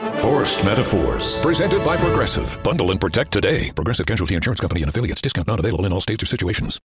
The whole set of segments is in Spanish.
Forced Metaphors. Presented by Progressive. Bundle and protect today. Progressive Casualty Insurance Company and affiliates. Discount not available in all states or situations.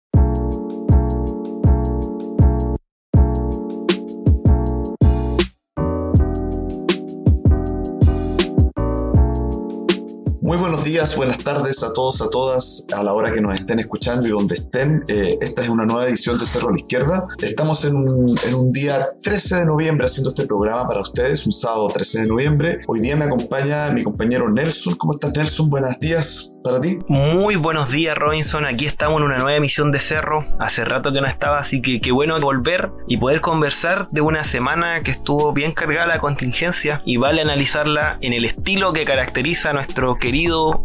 Muy buenos días, buenas tardes a todos, a todas, a la hora que nos estén escuchando y donde estén. Eh, esta es una nueva edición de Cerro a la Izquierda. Estamos en un, en un día 13 de noviembre haciendo este programa para ustedes, un sábado 13 de noviembre. Hoy día me acompaña mi compañero Nelson. ¿Cómo estás, Nelson? Buenos días para ti. Muy buenos días, Robinson. Aquí estamos en una nueva emisión de Cerro. Hace rato que no estaba, así que qué bueno volver y poder conversar de una semana que estuvo bien cargada la contingencia y vale analizarla en el estilo que caracteriza a nuestro querido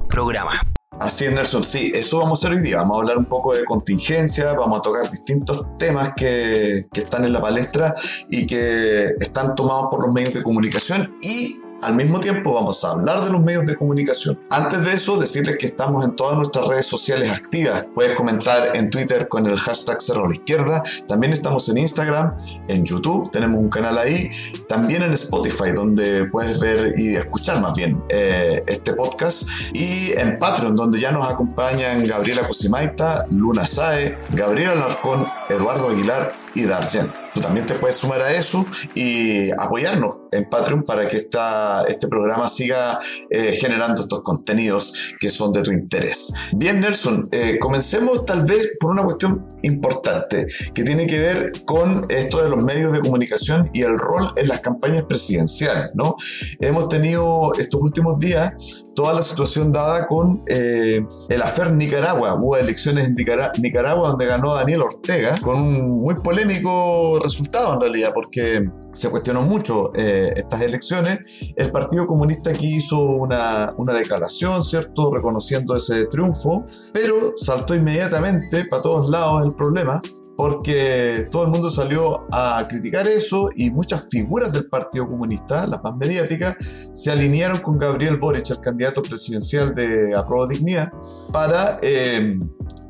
programa. Así es, Nelson. Sí, eso vamos a hacer hoy día. Vamos a hablar un poco de contingencia, vamos a tocar distintos temas que, que están en la palestra y que están tomados por los medios de comunicación y al mismo tiempo vamos a hablar de los medios de comunicación. Antes de eso, decirles que estamos en todas nuestras redes sociales activas. Puedes comentar en Twitter con el hashtag Cerro la Izquierda. También estamos en Instagram, en YouTube, tenemos un canal ahí. También en Spotify, donde puedes ver y escuchar más bien eh, este podcast. Y en Patreon, donde ya nos acompañan Gabriela Cosimaita, Luna Sae, Gabriela Alarcón, Eduardo Aguilar y Darjen. Tú también te puedes sumar a eso y apoyarnos en Patreon para que esta, este programa siga eh, generando estos contenidos que son de tu interés. Bien, Nelson, eh, comencemos tal vez por una cuestión importante que tiene que ver con esto de los medios de comunicación y el rol en las campañas presidenciales, ¿no? Hemos tenido estos últimos días toda la situación dada con eh, el afer Nicaragua. Hubo elecciones en Nicara- Nicaragua donde ganó Daniel Ortega con un muy polémico resultado en realidad porque se cuestionó mucho eh, estas elecciones. El Partido Comunista aquí hizo una, una declaración, ¿cierto?, reconociendo ese triunfo, pero saltó inmediatamente para todos lados el problema porque todo el mundo salió a criticar eso y muchas figuras del Partido Comunista, las más mediáticas, se alinearon con Gabriel Boric, el candidato presidencial de Aproba Dignidad, para eh,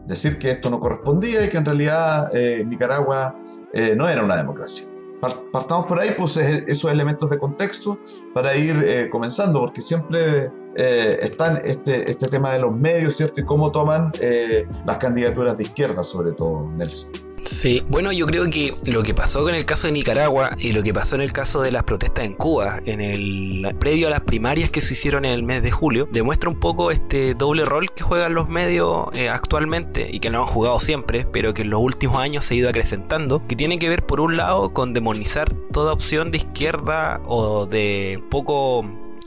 decir que esto no correspondía y que en realidad eh, Nicaragua eh, no era una democracia. Par- Partamos por ahí, pues esos elementos de contexto para ir eh, comenzando, porque siempre eh, están este, este tema de los medios, ¿cierto? Y cómo toman eh, las candidaturas de izquierda, sobre todo, Nelson. Sí, bueno, yo creo que lo que pasó con el caso de Nicaragua y lo que pasó en el caso de las protestas en Cuba, en el previo a las primarias que se hicieron en el mes de julio, demuestra un poco este doble rol que juegan los medios eh, actualmente y que lo han jugado siempre, pero que en los últimos años se ha ido acrecentando, que tiene que ver por un lado con demonizar toda opción de izquierda o de poco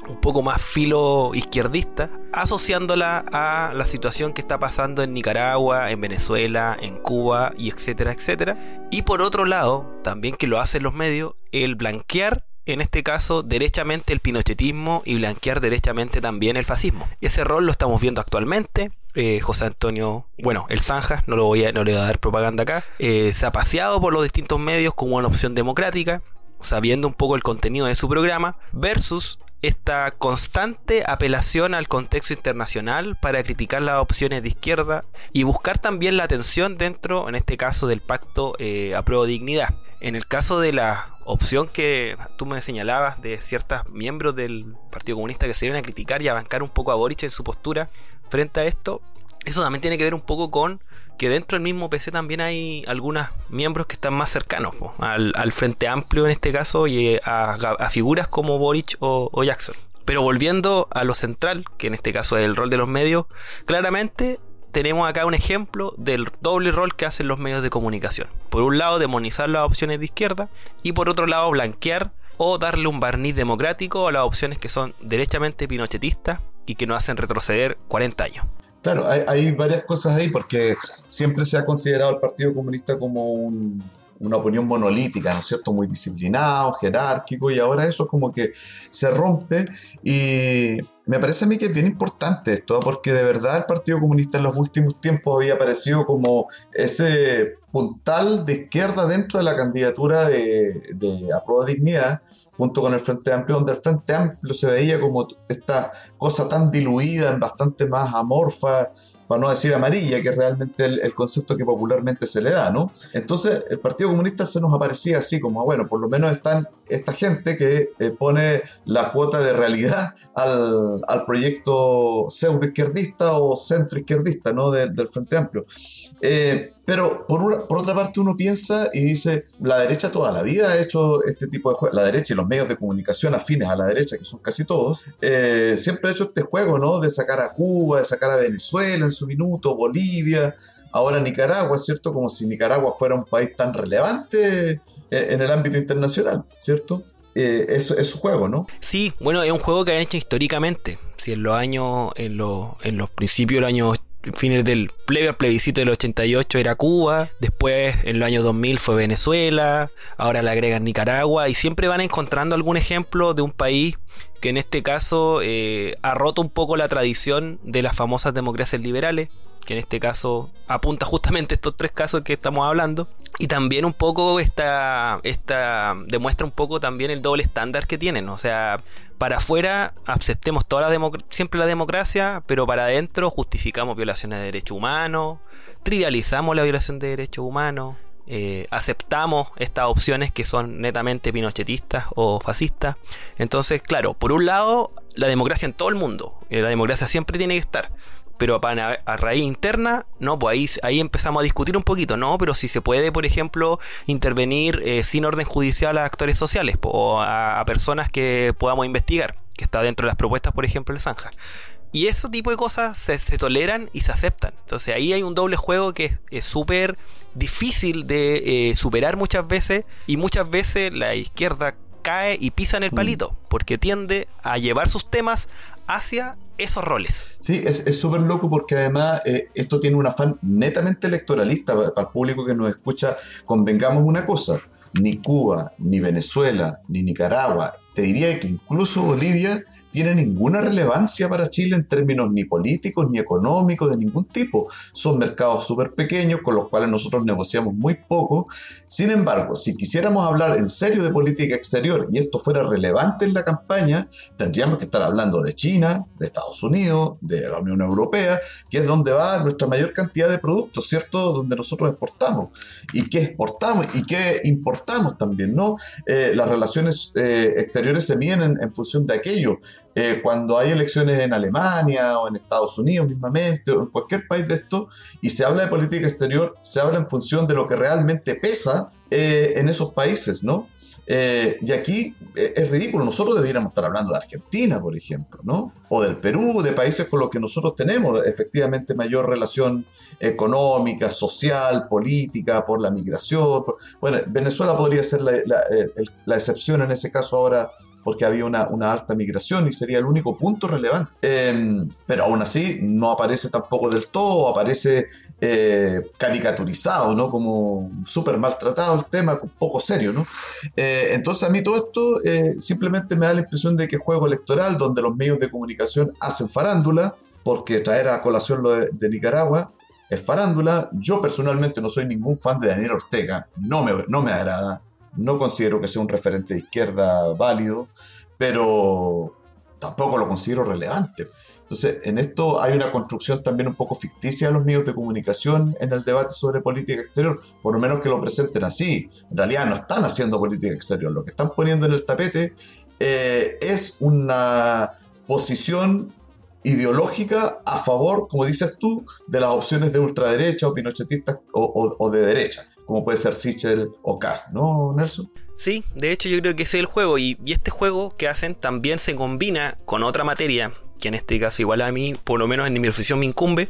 un poco más filo izquierdista, asociándola a la situación que está pasando en Nicaragua, en Venezuela, en Cuba y etcétera, etcétera. Y por otro lado, también que lo hacen los medios, el blanquear en este caso derechamente el pinochetismo y blanquear derechamente también el fascismo. Ese rol lo estamos viendo actualmente. Eh, José Antonio, bueno, el Zanja, no, lo voy a, no le voy a dar propaganda acá, eh, se ha paseado por los distintos medios como una opción democrática, sabiendo un poco el contenido de su programa, versus esta constante apelación al contexto internacional para criticar las opciones de izquierda y buscar también la atención dentro, en este caso, del pacto eh, apruebo dignidad. En el caso de la opción que tú me señalabas de ciertos miembros del Partido Comunista que se iban a criticar y a bancar un poco a Boric en su postura frente a esto, eso también tiene que ver un poco con que dentro del mismo PC también hay algunos miembros que están más cercanos al, Frente Amplio en este caso y a, a figuras como Boric o, o, Jackson. Pero volviendo a lo central, que en este caso es el rol de los medios, claramente tenemos acá un ejemplo del doble rol que hacen los medios de comunicación. Por un lado, demonizar las opciones de izquierda y por otro lado, blanquear o darle un barniz democrático a las opciones que son derechamente pinochetistas y que nos hacen retroceder 40 años. Claro, hay, varias cosas ahí porque siempre se ha considerado al Partido Comunista como una opinión monolítica, ¿no es cierto? Muy disciplinado, jerárquico, y ahora eso como que se rompe y me parece a mí que es bien importante esto, ¿eh? porque de verdad el Partido Comunista en los últimos tiempos había aparecido como ese puntal de izquierda dentro de la candidatura de, de Aprueba Dignidad, junto con el Frente Amplio, donde el Frente Amplio se veía como esta cosa tan diluida, bastante más amorfa, para no decir amarilla, que es realmente el, concepto que popularmente se le da, ¿no? Entonces, el Partido Comunista se nos aparecía así, como, bueno, por lo menos están esta gente que eh, pone la cuota de realidad al, al proyecto pseudo izquierdista o centro izquierdista, ¿no? del Frente Amplio. Eh, pero por, por, otra parte uno piensa y dice, la derecha toda la vida ha hecho este tipo de juegos, la derecha y los medios de comunicación afines a la derecha, que son casi todos, eh, siempre ha hecho este juego, ¿no? De sacar a Cuba, de sacar a Venezuela en su minuto, Bolivia, ahora Nicaragua, ¿cierto? Como si Nicaragua fuera un país tan relevante eh, en el ámbito internacional, ¿cierto? Eh, es, su juego, ¿no? Sí, bueno, es un juego que han hecho históricamente. Si en los años, en, los, en los principios del año fines del plebiscito plebiscito del 88 era Cuba, después en los años 2000 fue Venezuela, ahora le agregan Nicaragua y siempre van encontrando algún ejemplo de un país que en este caso eh, ha roto un poco la tradición de las famosas democracias liberales, que en este caso apunta justamente estos tres casos que estamos hablando. Y también un poco esta, esta demuestra un poco también el doble estándar que tienen. O sea, para afuera aceptemos toda la siempre la democracia, pero para adentro justificamos violaciones de derechos humanos, trivializamos la violación de derechos humanos, eh, aceptamos estas opciones que son netamente pinochetistas o fascistas. Entonces, claro, por un lado, la democracia en todo el mundo, eh, la democracia siempre tiene que estar, pero a, raíz interna, no, pues ahí, ahí empezamos a discutir un poquito, no, pero si se puede, por ejemplo, intervenir eh, sin orden judicial a actores sociales o a, personas que podamos investigar, que está dentro de las propuestas, por ejemplo, de Zanja. Y ese tipo de cosas se, toleran y se aceptan. Entonces ahí hay un doble juego que es súper difícil de eh, superar muchas veces y muchas veces la izquierda cae y pisa en el mm. palito, porque tiende a llevar sus temas hacia esos roles. Sí, es súper loco porque además eh, esto tiene un afán netamente electoralista para el público que nos escucha. Convengamos una cosa, ni Cuba, ni Venezuela, ni Nicaragua, te diría que incluso Bolivia tiene ninguna relevancia para Chile en términos ni políticos ni económicos de ningún tipo. Son mercados súper pequeños con los cuales nosotros negociamos muy poco. Sin embargo, si quisiéramos hablar en serio de política exterior y esto fuera relevante en la campaña, tendríamos que estar hablando de China, de Estados Unidos, de la Unión Europea, que es donde va nuestra mayor cantidad de productos, ¿cierto? Donde nosotros exportamos. ¿Y qué exportamos? ¿Y qué importamos también, no? Eh, las relaciones eh, exteriores se miden en función de aquello. Eh, cuando hay elecciones en Alemania o en Estados Unidos mismamente o en cualquier país de esto y se habla de política exterior, se habla en función de lo que realmente pesa eh, en esos países, ¿no? Eh, y aquí es ridículo, nosotros deberíamos estar hablando de Argentina, por ejemplo, ¿no? O del Perú, de países con los que nosotros tenemos efectivamente mayor relación económica, social, política, por la migración. Bueno, Venezuela podría ser la excepción en ese caso ahora porque había una, alta migración y sería el único punto relevante. Em, pero aún así no aparece tampoco del todo, aparece eh, caricaturizado, ¿no? Como súper maltratado el tema, poco serio, ¿no? Eh, entonces a mí todo esto eh, simplemente me da la impresión de que juego electoral donde los medios de comunicación hacen farándula, porque traer a colación lo de, Nicaragua es farándula. Yo personalmente no soy ningún fan de Daniel Ortega, no me, no me agrada no considero que sea un referente de izquierda válido, pero tampoco lo considero relevante. Entonces, en esto hay una construcción también un poco ficticia de los medios de comunicación en el debate sobre política exterior, por lo menos que lo presenten así. En realidad no están haciendo política exterior, lo que están poniendo en el tapete eh, es una posición ideológica a favor, como dices tú, de las opciones de ultraderecha o pinochetistas o de derecha como puede ser Sichel o Cast, ¿no, Nelson? Sí, de hecho yo creo que ese es el juego y, este juego que hacen también se combina con otra materia que en este caso igual a mí, por lo menos en mi profesión me incumbe,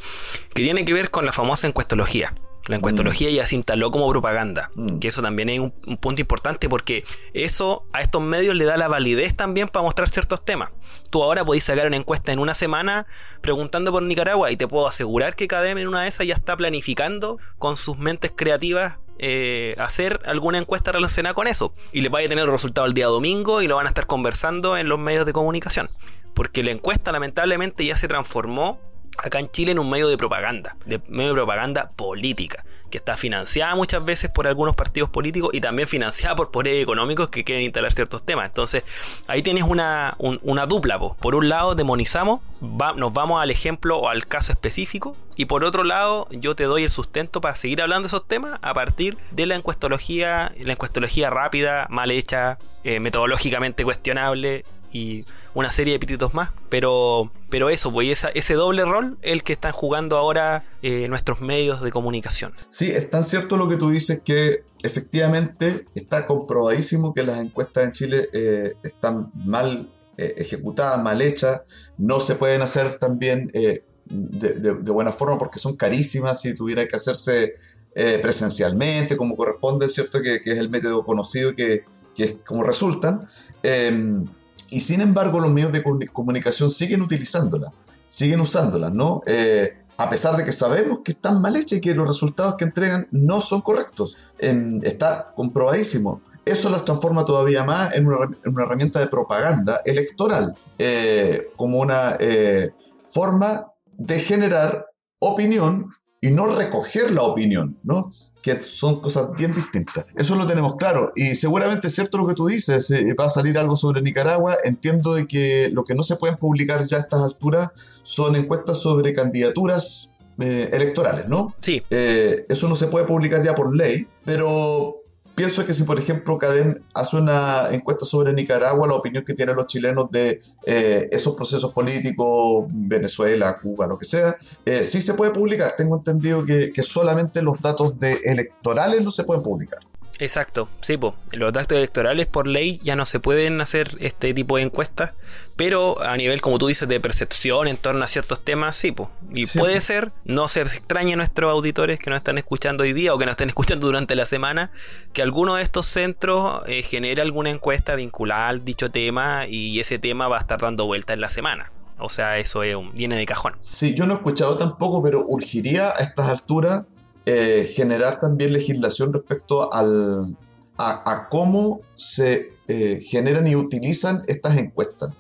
que tiene que ver con la famosa encuestología. La encuestología ya se instaló como propaganda, Mm. que eso también es un, un punto importante porque eso a estos medios le da la validez también para mostrar ciertos temas. Tú ahora podés sacar una encuesta en una semana preguntando por Nicaragua y te puedo asegurar que Cadem en una de esas ya está planificando con sus mentes creativas eh, hacer alguna encuesta relacionada con eso. Y le vaya a tener el resultado el día domingo y lo van a estar conversando en los medios de comunicación. Porque la encuesta lamentablemente ya se transformó acá en Chile en un medio de propaganda, de medio de propaganda política, que está financiada muchas veces por algunos partidos políticos y también financiada por poderes económicos que quieren instalar ciertos temas. Entonces, ahí tienes una, un- una dupla. po. Por un lado, demonizamos, nos vamos al ejemplo o al caso específico, y por otro lado, yo te doy el sustento para seguir hablando de esos temas a partir de la encuestología, la encuestología rápida, mal hecha, eh, metodológicamente cuestionable y una serie de epítetos más. Pero, pero eso, pues ese doble rol el que están jugando ahora eh, nuestros medios de comunicación. Sí, es tan cierto lo que tú dices que efectivamente está comprobadísimo que las encuestas en Chile eh, están mal eh, ejecutadas, mal hechas, no se pueden hacer también de, de- buena forma porque son carísimas si tuviera que hacerse presencialmente, como corresponde, ¿cierto? Que, es el método conocido que, que es como resultan. Y sin embargo, los medios de comu- comunicación siguen utilizándolas, siguen usándolas, ¿no? Eh, a pesar de que sabemos que están mal hechas y que los resultados que entregan no son correctos. Em, está comprobadísimo. Eso las transforma todavía más en una, herram- en una herramienta de propaganda electoral, eh, como una eh, forma de generar opinión y no recoger la opinión, ¿no? Que son cosas bien distintas. Eso lo tenemos claro. Y seguramente es cierto lo que tú dices. eh, va a salir algo sobre Nicaragua. Entiendo de que lo que no se pueden publicar ya a estas alturas son encuestas sobre candidaturas eh, electorales, ¿no? Sí, Eh, eso no se puede publicar ya por ley, pero pienso que si, por ejemplo, Cadem hace una encuesta sobre Nicaragua, la opinión que tienen los chilenos de eh, esos procesos políticos, Venezuela, Cuba, lo que sea, eh, sí se puede publicar. Tengo entendido que, que solamente los datos de electorales no se pueden publicar. Exacto, sí, po. los datos electorales por ley ya no se pueden hacer este tipo de encuestas, pero a nivel, como tú dices, de percepción en torno a ciertos temas, sí, po. y Sí, puede po. ser, no se extrañe a nuestros auditores que nos están escuchando hoy día o que nos estén escuchando durante la semana, que alguno de estos centros eh, genere alguna encuesta vinculada al dicho tema y ese tema va a estar dando vuelta en la semana. O sea, eso es un- viene de cajón. Sí, yo no he escuchado tampoco, pero urgiría a estas alturas eh, generar también legislación respecto al, a, a cómo se eh, generan y utilizan estas encuestas.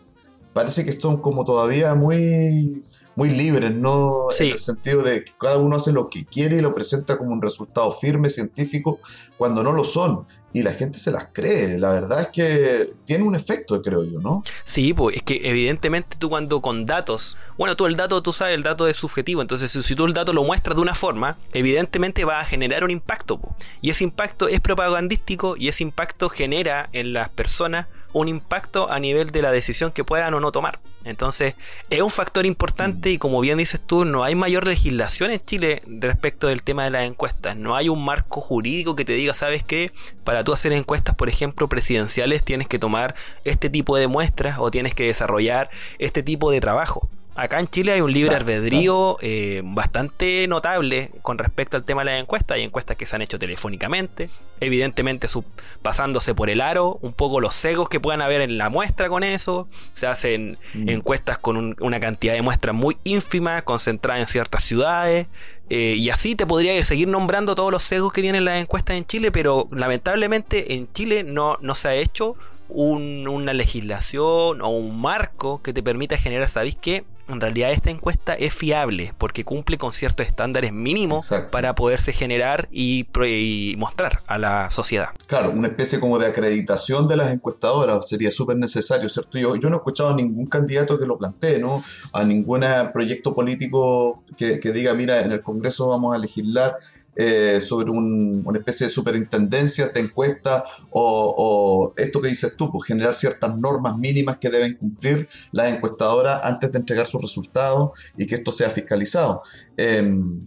Parece que son como todavía muy, muy libres, ¿no? Sí. En el sentido de que cada uno hace lo que quiere y lo presenta como un resultado firme, científico, cuando no lo son. Y la gente se las cree. La verdad es que tiene un efecto, creo yo, ¿no? Sí, pues es que evidentemente tú cuando con datos, bueno, tú el dato, tú sabes, el dato es subjetivo, entonces si, tú el dato lo muestras de una forma, evidentemente va a generar un impacto, y ese impacto es propagandístico y ese impacto genera en las personas un impacto a nivel de la decisión que puedan o no tomar. Entonces, es un factor importante y como bien dices tú, no hay mayor legislación en Chile respecto del tema de las encuestas. No hay un marco jurídico que te diga, ¿sabes qué? Para tú hacer encuestas, por ejemplo, presidenciales, tienes que tomar este tipo de muestras o tienes que desarrollar este tipo de trabajo. Acá en Chile hay un libre Claro, albedrío eh, bastante notable con respecto al tema de las encuestas. Hay encuestas que se han hecho telefónicamente, evidentemente sub- pasándose por el aro, un poco los cegos que puedan haber en la muestra con eso. Se hacen Mm. encuestas con un- una cantidad de muestras muy ínfima, concentrada en ciertas ciudades. eh, y así te podría seguir nombrando todos los sesgos que tienen las encuestas en Chile, pero lamentablemente en Chile no, no se ha hecho un- una legislación o un marco que te permita generar, ¿sabéis qué? En realidad esta encuesta es fiable porque cumple con ciertos estándares mínimos Exacto. para poderse generar y, y mostrar a la sociedad. Claro, una especie como de acreditación de las encuestadoras sería súper necesario, ¿cierto? Yo, yo no he escuchado a ningún candidato que lo plantee, ¿no? A ningún proyecto político que, que diga, mira, en el Congreso vamos a legislar eh, sobre un- una especie de superintendencias de encuestas o, esto que dices tú, pues generar ciertas normas mínimas que deben cumplir las encuestadoras antes de entregar sus resultados y que esto sea fiscalizado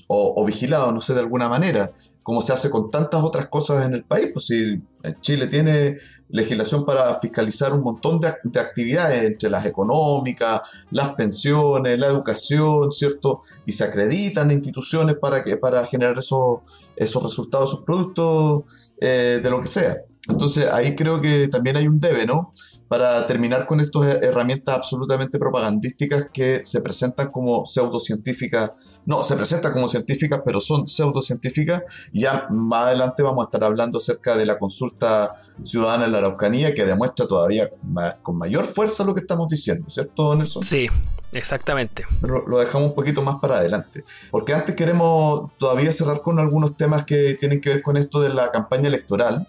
o, o vigilado, no sé, de alguna manera. Como se hace con tantas otras cosas en el país. Pues si Chile tiene legislación para fiscalizar un montón de, de, actividades, entre las económicas, las pensiones, la educación, ¿cierto? Y se acreditan instituciones para, que, para generar esos, esos resultados, esos productos eh, de lo que sea. Entonces ahí creo que también hay un debe, ¿no? Para terminar con estas herramientas absolutamente propagandísticas que se presentan como pseudocientíficas, no, se presentan como científicas, pero son pseudocientíficas. Ya más adelante vamos a estar hablando acerca de la consulta ciudadana en la Araucanía, que demuestra todavía con mayor fuerza lo que estamos diciendo, ¿cierto, Nelson? Sí, Exactamente. Lo dejamos un poquito más para adelante. Porque antes queremos todavía cerrar con algunos temas que tienen que ver con esto de la campaña electoral.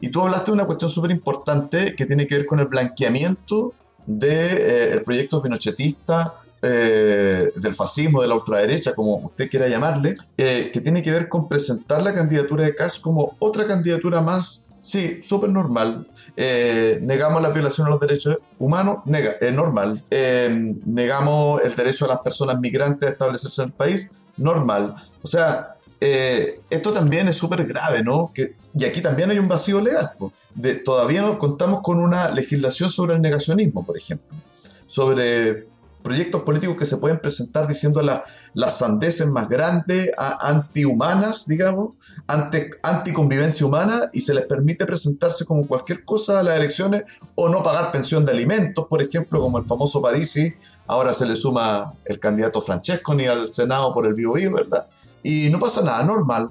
Y tú hablaste de una cuestión súper importante que tiene que ver con el blanqueamiento del de, eh, proyecto pinochetista, eh, del fascismo, de la ultraderecha, como usted quiera llamarle, eh, que tiene que ver con presentar la candidatura de Kass como otra candidatura más Sí, súper normal. Eh, negamos la violación a los derechos humanos, nega, normal. Eh, negamos el derecho a las personas migrantes a establecerse en el país, normal. O sea, eh, esto también es súper grave, ¿no? Que, y aquí también hay un vacío legal. De, todavía no contamos con una legislación sobre el negacionismo, por ejemplo. Sobre proyectos políticos que se pueden presentar diciendo la, las sandeces más grandes, antihumanas, digamos, anti, anticonvivencia humana, y se les permite presentarse como cualquier cosa a las elecciones o no pagar pensión de alimentos, por ejemplo, como el famoso Parisi. Ahora se le suma el candidato Francesco ni al Senado por el Bio, Bio ¿verdad? Y no pasa nada, normal.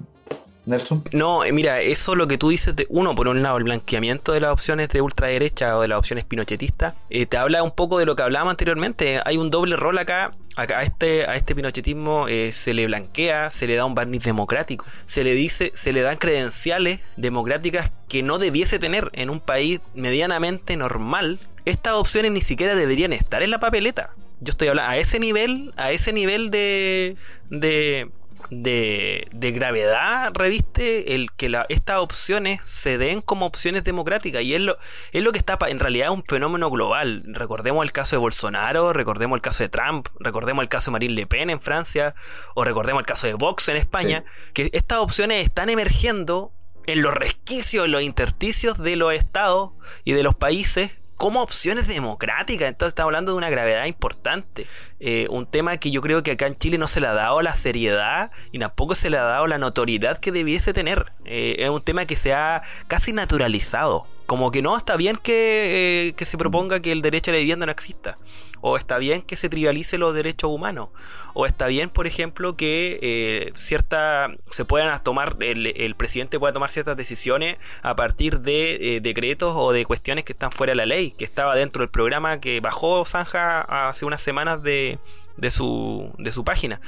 Nelson. No, eh, mira, eso lo que tú dices de uno, por un lado, el blanqueamiento de las opciones de ultraderecha o de las opciones pinochetistas, eh, te habla un poco de lo que hablábamos anteriormente. Hay un doble rol acá. acá a, este, a este pinochetismo eh, se le blanquea, se le da un barniz democrático, se le dice, se le dan credenciales democráticas que no debiese tener en un país medianamente normal. Estas opciones ni siquiera deberían estar en la papeleta. Yo estoy hablando a ese nivel, a ese nivel de, de de, de, gravedad reviste el que la, estas opciones se den como opciones democráticas y es lo, es lo que está en realidad un fenómeno global. Recordemos el caso de Bolsonaro, recordemos el caso de Trump, recordemos el caso de Marine Le Pen en Francia o recordemos el caso de Vox en España, sí. que estas opciones están emergiendo en los resquicios, en los intersticios de los estados y de los países como opciones democráticas. Entonces estamos hablando de una gravedad importante. Eh, un tema que yo creo que acá en Chile no se le ha dado la seriedad y tampoco se le ha dado la notoriedad que debiese tener. Eh, es un tema que se ha casi naturalizado. Como que no, está bien que, eh, que, se proponga que el derecho a la vivienda no exista. O está bien que se trivialice los derechos humanos. O está bien, por ejemplo, que eh, cierta se puedan tomar, el, el, presidente pueda tomar ciertas decisiones a partir de eh, decretos o de cuestiones que están fuera de la ley, que estaba dentro del programa que bajó Zanja hace unas semanas de, de, su, de su página.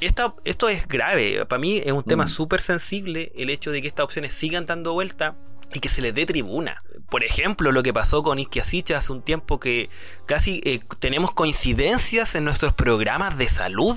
Esta, esto es grave. Para mí es un tema mm. súper sensible el hecho de que estas opciones sigan dando vuelta y que se les dé tribuna. Por ejemplo, lo que pasó con Isquiasicha hace un tiempo que casi eh, tenemos coincidencias en nuestros programas de salud.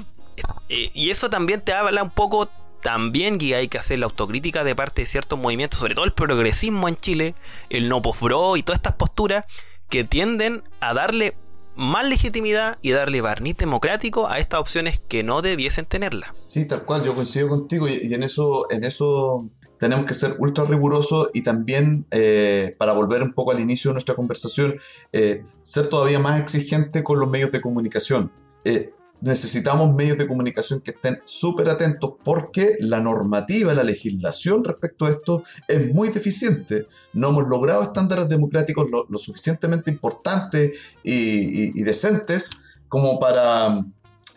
Eh, y eso también te habla un poco también que hay que hacer la autocrítica de parte de ciertos movimientos, sobre todo el progresismo en Chile, el no postbro y todas estas posturas que tienden a darle más legitimidad y darle barniz democrático a estas opciones que no debiesen tenerla. Sí, tal cual, yo coincido contigo y, y en eso, en eso tenemos que ser ultra rigurosos y también, eh, para volver un poco al inicio de nuestra conversación, eh, ser todavía más exigente con los medios de comunicación. Eh, necesitamos medios de comunicación que estén súper atentos porque la normativa, la legislación respecto a esto es muy deficiente. No hemos logrado estándares democráticos lo, suficientemente importantes y decentes como para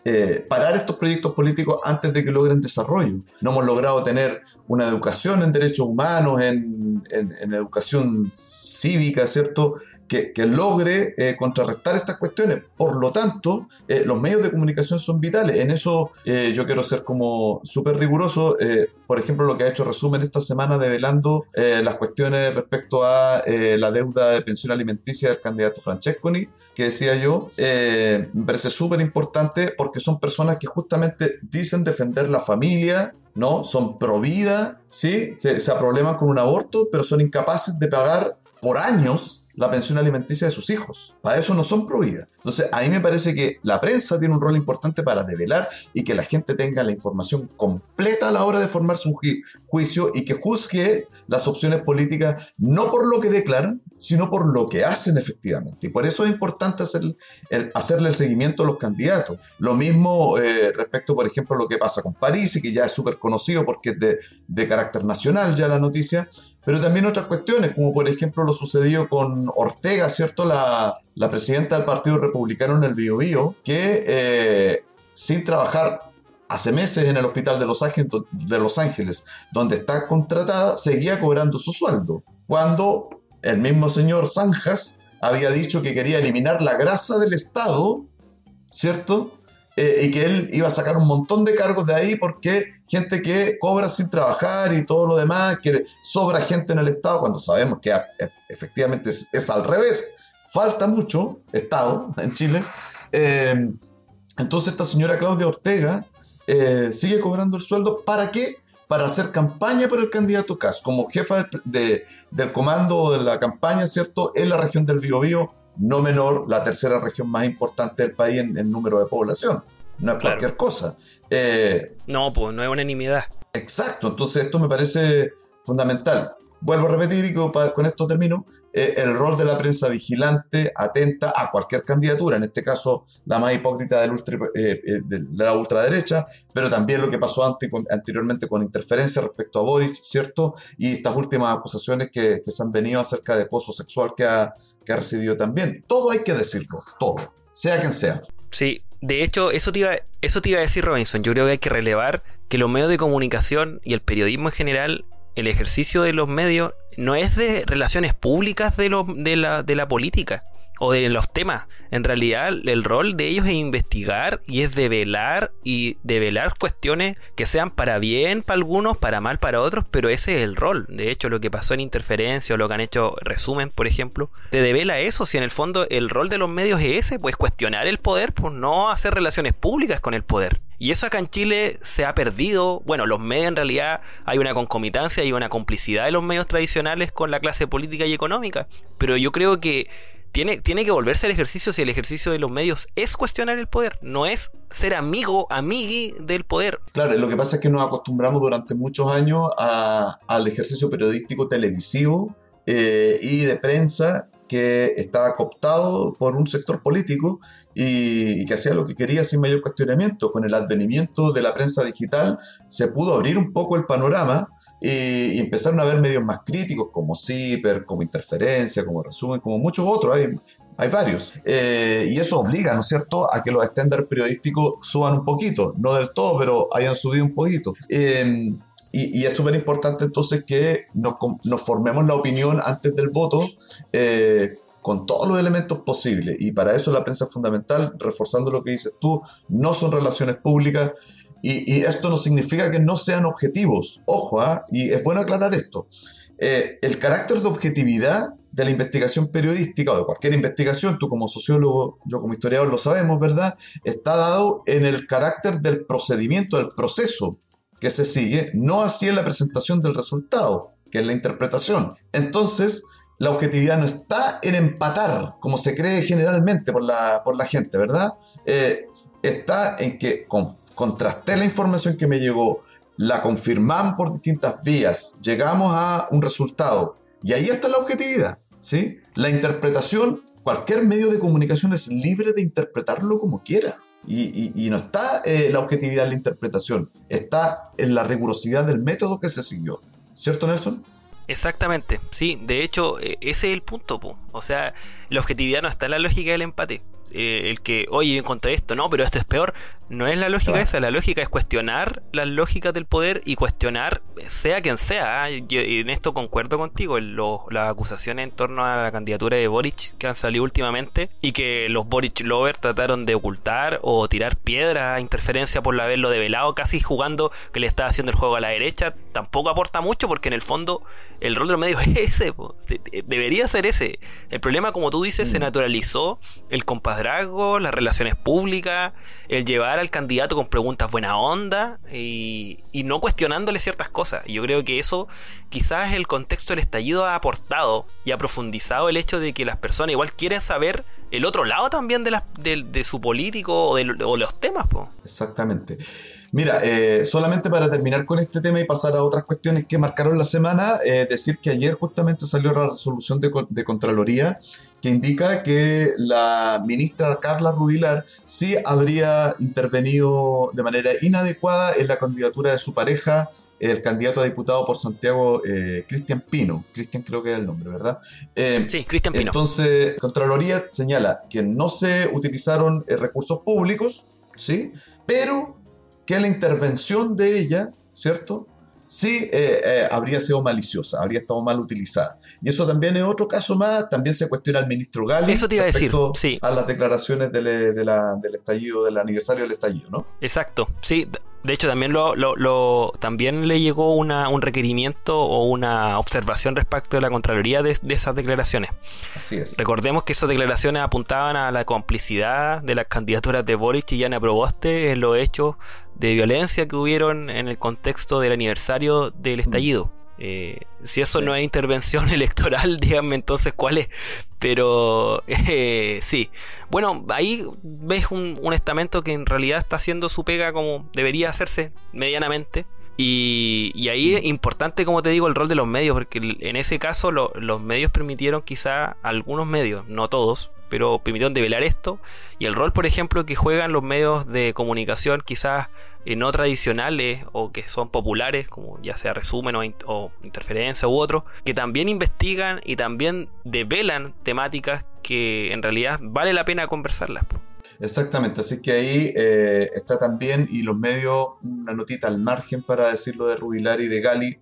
eh, parar estos proyectos políticos antes de que logren desarrollo. No hemos logrado tener una educación en derechos humanos, en, en, en educación cívica, ¿cierto? Que, que, logre eh, contrarrestar estas cuestiones. Por lo tanto, eh, los medios de comunicación son vitales. En eso eh, yo quiero ser como súper riguroso. Eh, por ejemplo, lo que ha hecho resumen esta semana develando eh, las cuestiones respecto a la deuda de pensión alimenticia del candidato Francesconi, que decía yo, me parece súper importante porque son personas que justamente dicen defender la familia, ¿no? Son pro vida, ¿sí? Se, se probleman con un aborto, pero son incapaces de pagar por años la pensión alimenticia de sus hijos. Para eso no son prohibidas. Entonces, a mí me parece que la prensa tiene un rol importante para develar y que la gente tenga la información completa a la hora de formarse un juicio y que juzgue las opciones políticas no por lo que declaran, sino por lo que hacen efectivamente. Y por eso es importante hacer, hacerle el seguimiento a los candidatos. Lo mismo eh, respecto, por ejemplo, a lo que pasa con París, que ya es súper conocido porque es de, de carácter nacional ya la noticia, pero también otras cuestiones, como por ejemplo lo sucedido con Ortega, ¿cierto? La, presidenta del Partido Republicano en el Biobío, que eh, sin trabajar hace meses en el hospital de Los, Ángeles, de Los Ángeles, donde está contratada, seguía cobrando su sueldo. Cuando el mismo señor Zanjas había dicho que quería eliminar la grasa del Estado, ¿cierto? Eh, y que él iba a sacar un montón de cargos de ahí porque gente que cobra sin trabajar y todo lo demás, que sobra gente en el Estado, cuando sabemos que eh, efectivamente es, al revés. Falta mucho Estado en Chile. Eh, entonces esta señora Claudia Ortega sigue cobrando el sueldo. ¿Para qué? Para hacer campaña por el candidato Cas, como jefa de, del comando de la campaña, ¿cierto? En la región del Biobío, no menor, la tercera región más importante del país en, número de población. No es cualquier cosa. Eh, no, pues no es unanimidad. Exacto, entonces esto me parece fundamental. Vuelvo a repetir y con esto termino. Eh, el rol de la prensa vigilante, atenta a cualquier candidatura, en este caso la más hipócrita del eh, de la ultraderecha, pero también lo que pasó anteriormente con interferencia respecto a Boris, ¿cierto? Y estas últimas acusaciones que, que se han venido acerca de acoso sexual que ha, que ha recibido también. Todo hay que decirlo, todo, sea quien sea. Sí, de hecho, eso te, iba, eso te iba a decir Robinson. Yo creo que hay que relevar que los medios de comunicación y el periodismo en general, el ejercicio de los medios, no es de relaciones públicas de, lo, de, la, de la política o de los temas. En realidad, el rol de ellos es investigar y es develar y develar cuestiones que sean para bien para algunos, para mal para otros, pero ese es el rol. De hecho, lo que pasó en Interferencia o lo que han hecho Resumen, por ejemplo, te devela eso. Si en el fondo el rol de los medios es ese, pues cuestionar el poder, pues no hacer relaciones públicas con el poder. Y eso acá en Chile se ha perdido. Bueno, los medios en realidad hay una concomitancia y una complicidad de los medios tradicionales con la clase política y económica. Pero yo creo que tiene, tiene que volverse al ejercicio si el ejercicio de los medios es cuestionar el poder, no es ser amigo, amigui del poder. Claro, lo que pasa es que nos acostumbramos durante muchos años al ejercicio periodístico televisivo eh, y de prensa que estaba cooptado por un sector político y, y, que hacía lo que quería sin mayor cuestionamiento. Con el advenimiento de la prensa digital se pudo abrir un poco el panorama y, empezaron a haber medios más críticos como CIPER, como Interferencia, como Resumen, como muchos otros, hay, hay varios. Eh, y eso obliga, ¿no es cierto?, a que los estándares periodísticos suban un poquito, no del todo, pero hayan subido un poquito. Em, y, es súper importante entonces que nos, nos, formemos la opinión antes del voto eh, con todos los elementos posibles. Y para eso la prensa es fundamental, reforzando lo que dices tú, no son relaciones públicas. Y, esto no significa que no sean objetivos. Ojo, ¿ah? y es bueno aclarar esto. Eh, el carácter de objetividad de la investigación periodística o de cualquier investigación, tú como sociólogo, yo como historiador lo sabemos, ¿verdad? Está dado en el carácter del procedimiento, del proceso que se sigue, no así en la presentación del resultado, que es la interpretación. Entonces, la objetividad no está en empatar, como se cree generalmente por la, por la gente, ¿verdad? Eh, está en que contrasté la información que me llegó, la confirmamos por distintas vías, llegamos a un resultado y ahí está la objetividad, ¿sí? La interpretación, cualquier medio de comunicación es libre de interpretarlo como quiera. Y, no está eh, la objetividad en la interpretación, está en la rigurosidad del método que se siguió. ¿Cierto, Nelson? Exactamente, sí, de hecho, e, ese es el punto, o sea, la objetividad no está en la lógica del empate. Eh, el que, oye, yo encontré esto, no, pero esto es peor. No es la lógica esa, la lógica es cuestionar las lógicas del poder y cuestionar, sea quien sea. ¿ah? y en esto concuerdo contigo, en las acusaciones en torno a la candidatura de Boric que han salido últimamente y que los Boric lovers trataron de ocultar o tirar piedra interferencia por haberlo develado, casi jugando que le estaba haciendo el juego a la derecha, tampoco aporta mucho porque en el fondo el rol de los medios es ese, debería ser ese. El problema, como tú dices, se mm. naturalizó el compás compadrazgo, las relaciones públicas, el llevar al candidato con preguntas buena onda y, no cuestionándole ciertas cosas. Yo creo que eso quizás el contexto del estallido ha aportado y ha profundizado el hecho de que las personas igual quieren saber el otro lado también de, la, de, su político o de los temas. Exactamente. Mira, eh, solamente para terminar con este tema y pasar a otras cuestiones que marcaron la semana, eh, decir que ayer justamente salió la resolución de, de, Contraloría que indica que la ministra Carla Rubilar sí habría intervenido de manera inadecuada en la candidatura de su pareja el candidato a diputado por Santiago, eh, Cristian Pino. Cristian creo que es el nombre, ¿verdad? Eh, sí, Cristian Pino. Entonces, Contraloría señala que no se utilizaron eh, recursos públicos, ¿sí? Pero que la intervención de ella, ¿cierto? Sí habría sido maliciosa, habría estado mal utilizada. Y eso también es otro caso más, también se cuestiona al ministro Gali. Eso te iba a decir, sí. A las declaraciones del, del estallido, del aniversario del estallido, ¿no? Exacto, sí. De hecho, también lo, lo, también le llegó una, un requerimiento o una observación respecto de la Contraloría de, esas declaraciones. Así es. Recordemos que esas declaraciones apuntaban a la complicidad de las candidaturas de Boric y Yana Proboste en los hechos de violencia que hubieron en el contexto del aniversario del estallido. Eh, si eso no es intervención electoral, díganme entonces cuál es. Pero eh, sí. Bueno, ahí ves un, estamento que en realidad está haciendo su pega como debería hacerse medianamente. Y, ahí es importante, como te digo, el rol de los medios, porque en ese caso los medios permitieron quizá algunos medios, no todos, pero permitieron develar esto y el rol, por ejemplo, que juegan los medios de comunicación quizás eh, no tradicionales o que son populares, como ya sea resumen o, interferencia u otro, que también investigan y también develan temáticas que en realidad vale la pena conversarlas. Exactamente, así que ahí eh, está también, y los medios, una notita al margen para decirlo de Rubilar y de Gali,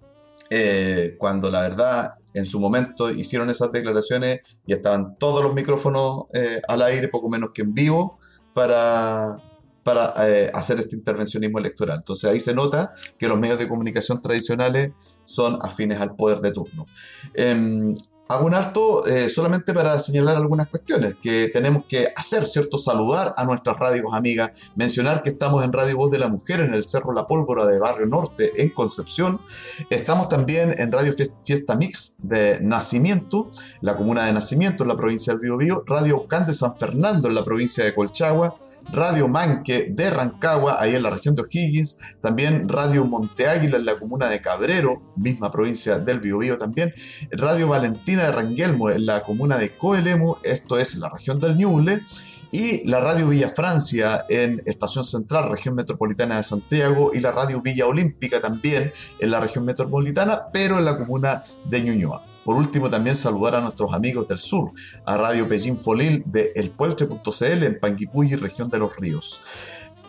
eh, cuando la verdad en su momento hicieron esas declaraciones y estaban todos los micrófonos eh, al aire, poco menos que en vivo, para, para hacer este intervencionismo electoral. Entonces ahí se nota que los medios de comunicación tradicionales son afines al poder de turno. Em, Hago un alto eh, solamente para señalar algunas cuestiones que tenemos que hacer, ¿cierto? Saludar a nuestras radios amigas, mencionar que estamos en Radio Voz de la Mujer en el Cerro La Pólvora de Barrio Norte en Concepción. Estamos también en Radio Fiesta Mix de Nacimiento, la comuna de Nacimiento en la provincia del Biobío, Radio Can de San Fernando en la provincia de Colchagua, Radio Manque de Rancagua, ahí en la región de O'Higgins, también Radio Monte Águila en la comuna de Cabrero, misma provincia del Biobío también, Radio Valentina de Ranguelmo, en la comuna de Coelemu, esto es la región del Ñuble, y la Radio Villa Francia en Estación Central, región metropolitana de Santiago, y la Radio Villa Olímpica también en la región metropolitana, pero en la comuna de Ñuñoa. Por último, también saludar a nuestros amigos del sur, a Radio Pellín Folil de elpuelche.cl en Panguipulli, región de los ríos.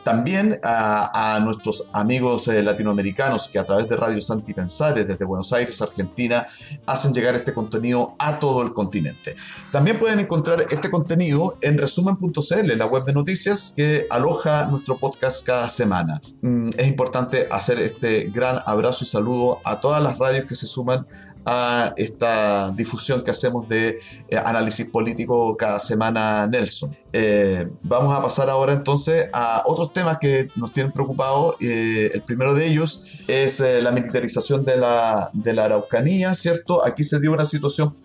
También a, nuestros amigos eh, latinoamericanos que a través de Radio Santi Pensares desde Buenos Aires, Argentina, hacen llegar este contenido a todo el continente. También pueden encontrar este contenido en resumen.cl, la web de noticias que aloja nuestro podcast cada semana. Mm, es importante hacer este gran abrazo y saludo a todas las radios que se suman a esta difusión que hacemos de eh, análisis político cada semana, Nelson. Eh, vamos a pasar ahora entonces a otros temas que nos tienen preocupados. Eh, el primero de ellos es la militarización de la, de la Araucanía, ¿cierto? Aquí se dio una situación,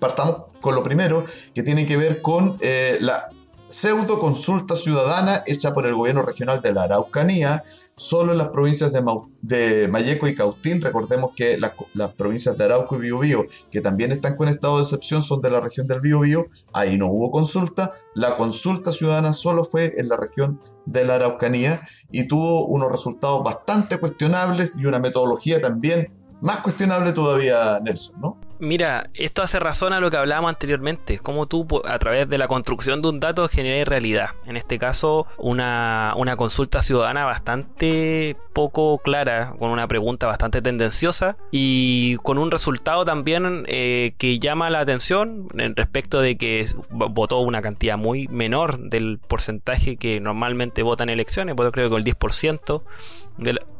partamos con lo primero, que tiene que ver con la pseudo consulta ciudadana hecha por el gobierno regional de la Araucanía, solo en las provincias de, de Mayeco y Cautín. Recordemos que las provincias de Arauco y Biobío, que también están con estado de excepción, son de la región del Biobío. Ahí no hubo consulta. La consulta ciudadana solo fue en la región de la Araucanía y tuvo unos resultados bastante cuestionables y una metodología también más cuestionable todavía, Nelson, ¿no? Mira, esto hace razón a lo que hablábamos anteriormente, cómo tú a través de la construcción de un dato generas realidad. En este caso, una, consulta ciudadana bastante poco clara, con una pregunta bastante tendenciosa y con un resultado también eh, que llama la atención en respecto de que votó una cantidad muy menor del porcentaje que normalmente vota en elecciones, pues creo que el 10%.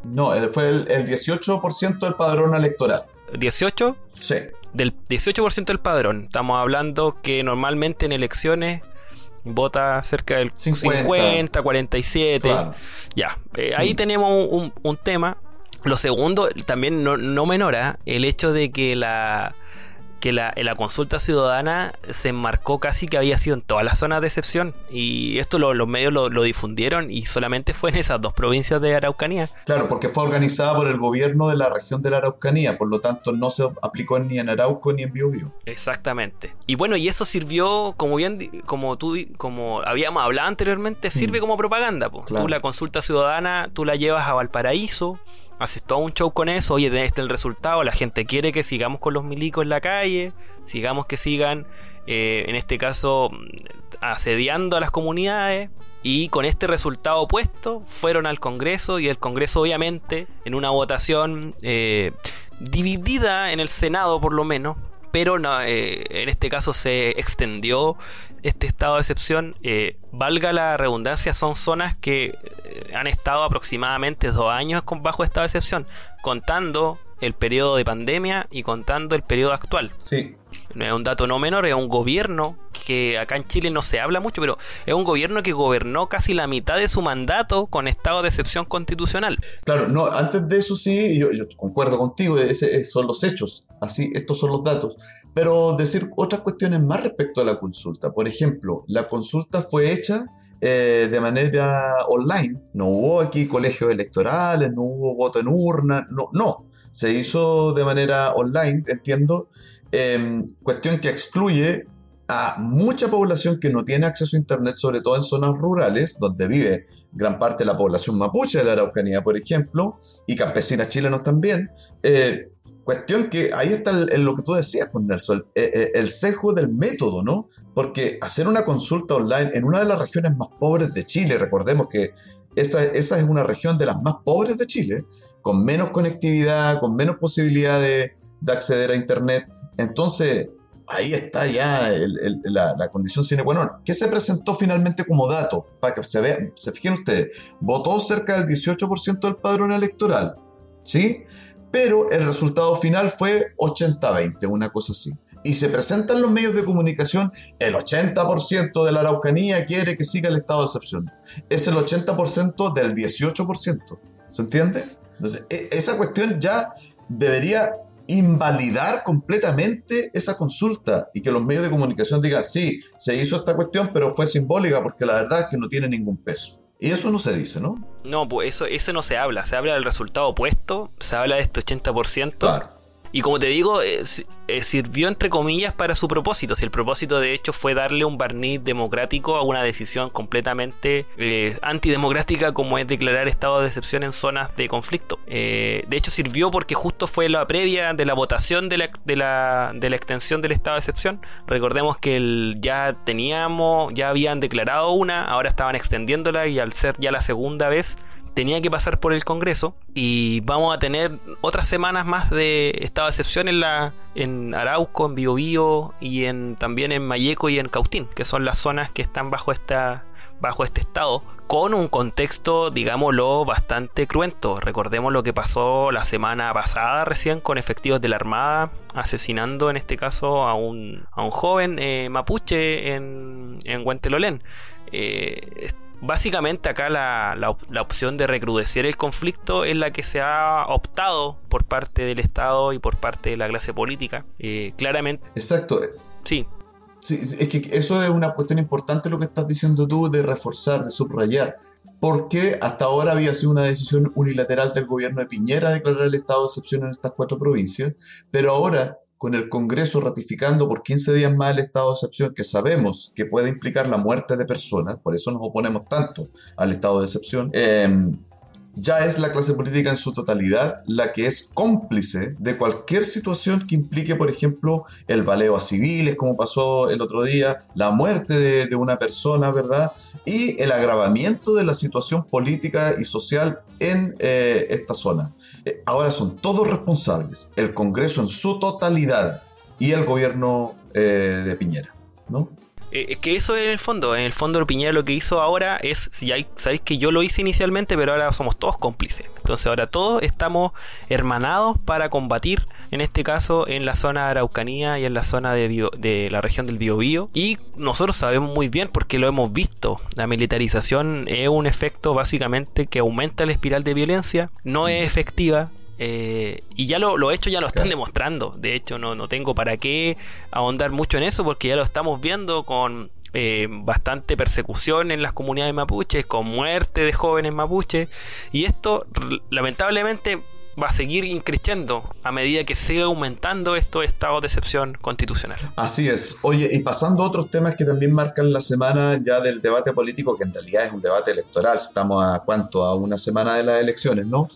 No, fue el, el 18% del padrón electoral. ¿18? Sí del 18% del padrón. Estamos hablando que normalmente en elecciones vota cerca del 50. 50, 47. Claro. Ya, eh, ahí Mm. tenemos un, un- un tema. Lo segundo, también no, no menora, el hecho de que la que la, la consulta ciudadana se enmarcó casi que había sido en todas las zonas de excepción. Y esto lo- los medios lo, lo difundieron y solamente fue en esas dos provincias de Araucanía. Claro, porque fue organizada por el gobierno de la región de la Araucanía, por lo tanto no se aplicó ni en Arauco ni en Biobío. Exactamente. Y bueno, y eso sirvió, como bien, como tú, como habíamos hablado anteriormente, sirve Mm. como propaganda. po. Claro. Tú la consulta ciudadana, tú la llevas a Valparaíso, haces todo un show con eso, oye, este es el resultado, la gente quiere que sigamos con los milicos en la calle, sigamos que sigan, eh, en este caso, mm, asediando a las comunidades. Y con este resultado opuesto, fueron al Congreso y el Congreso obviamente, en una votación eh, dividida en el Senado por lo menos, pero no, eh, en este caso se extendió este estado de excepción. eh, valga la redundancia, son zonas que eh, han estado aproximadamente dos años con, bajo estado de excepción, contando el periodo de pandemia y contando el periodo actual. Sí, es un dato no menor, es un gobierno que acá en Chile no se habla mucho, pero es un gobierno que gobernó casi la mitad de su mandato con estado de excepción constitucional. claro, no, antes de eso sí, yo, concuerdo contigo, ese, son los hechos, así, estos son los datos. Pero decir otras cuestiones más respecto a la consulta. Por ejemplo, la consulta fue hecha eh, de manera online. No hubo aquí colegios electorales, no hubo voto en urna, no, no. Se hizo de manera online, entiendo. Eh, cuestión que excluye a mucha población que no tiene acceso a Internet, sobre todo en zonas rurales, donde vive gran parte de la población mapuche de la Araucanía, por ejemplo, y campesinas chilenos también. Eh, cuestión que ahí está el- el- lo que tú decías, pues, Nelson, el, el- sesgo del método, ¿no? Porque hacer una consulta online en una de las regiones más pobres de Chile, recordemos que esa, esa es una región de las más pobres de Chile, con menos conectividad, con menos posibilidad de, de acceder a Internet. Entonces, ahí está ya la, condición sine qua non. ¿Qué se presentó finalmente como dato? Para que se vean, se fijen ustedes, votó cerca del 18% del padrón electoral, ¿sí? Pero el resultado final fue 80-20, una cosa así. Y se presenta en los medios de comunicación, el 80% de la Araucanía quiere que siga el estado de excepción. Es el 80% del 18%. ¿Se entiende? Entonces, e- esa cuestión ya debería invalidar completamente esa consulta y que los medios de comunicación digan, sí, se hizo esta cuestión, pero fue simbólica porque la verdad es que no tiene ningún peso. Y eso no se dice, ¿no? No, pues eso, eso no se habla, se habla del resultado opuesto, se habla de este 80%. Claro. Y como te digo, eh, eh, sirvió entre comillas para su propósito. Si el propósito de hecho fue darle un barniz democrático a una decisión completamente eh, antidemocrática como es declarar estado de excepción en zonas de conflicto. De hecho sirvió porque justo fue la previa de la votación de la, de la, de la extensión del estado de excepción. Recordemos que ya teníamos, ya habían declarado una, ahora estaban extendiéndola y al ser ya la segunda vez tenía que pasar por el Congreso y vamos a tener otras semanas más de estado de excepción en la en Arauco, en Biobío y en también en Mayeco y en Cautín, que son las zonas que están bajo esta bajo este estado con un contexto, digámoslo, bastante cruento. Recordemos lo que pasó la semana pasada recién con efectivos de la Armada asesinando en este caso a un, a un joven eh, mapuche en, en Huentelolén. Eh, Básicamente acá la, la op- la opción de recrudecer el conflicto es la que se ha optado por parte del Estado y por parte de la clase política. Eh, claramente, Exacto. sí, Sí, es que eso es una cuestión importante lo que estás diciendo tú de reforzar, de subrayar. Porque hasta ahora había sido una decisión unilateral del gobierno de Piñera declarar el estado de excepción en estas cuatro provincias, pero ahora con el Congreso ratificando por 15 días más el estado de excepción, que sabemos que puede implicar la muerte de personas, por eso nos oponemos tanto al estado de excepción, eh, ya es la clase política en su totalidad la que es cómplice de cualquier situación que implique, por ejemplo, el baleo a civiles, como pasó el otro día, la muerte de, de una persona, ¿verdad? Y el agravamiento de la situación política y social en eh, esta zona. Ahora son todos responsables, el Congreso en su totalidad y el gobierno eh, de Piñera, ¿no? Eh, que eso es en el fondo. En el fondo, Piñera lo que hizo ahora es. Ya sabéis que yo lo hice inicialmente, pero ahora somos todos cómplices. Entonces, ahora todos estamos hermanados para combatir, en este caso, en la zona de Araucanía y en la zona de, de la región del Biobío. Y nosotros sabemos muy bien, porque lo hemos visto, la militarización es un efecto básicamente que aumenta la espiral de violencia, no es efectiva, eh, y ya lo, lo, hecho ya lo están demostrando. De hecho, no, no tengo para qué ahondar mucho en eso porque ya lo estamos viendo con eh, bastante persecución en las comunidades mapuches, con muerte de jóvenes mapuches. Y esto lamentablemente va a seguir increciendo a medida que siga aumentando estos estados de excepción constitucional. Así es. Oye, y pasando a otros temas que también marcan la semana ya del debate político, que en realidad es un debate electoral, estamos a cuánto, a una semana de las elecciones, ¿no?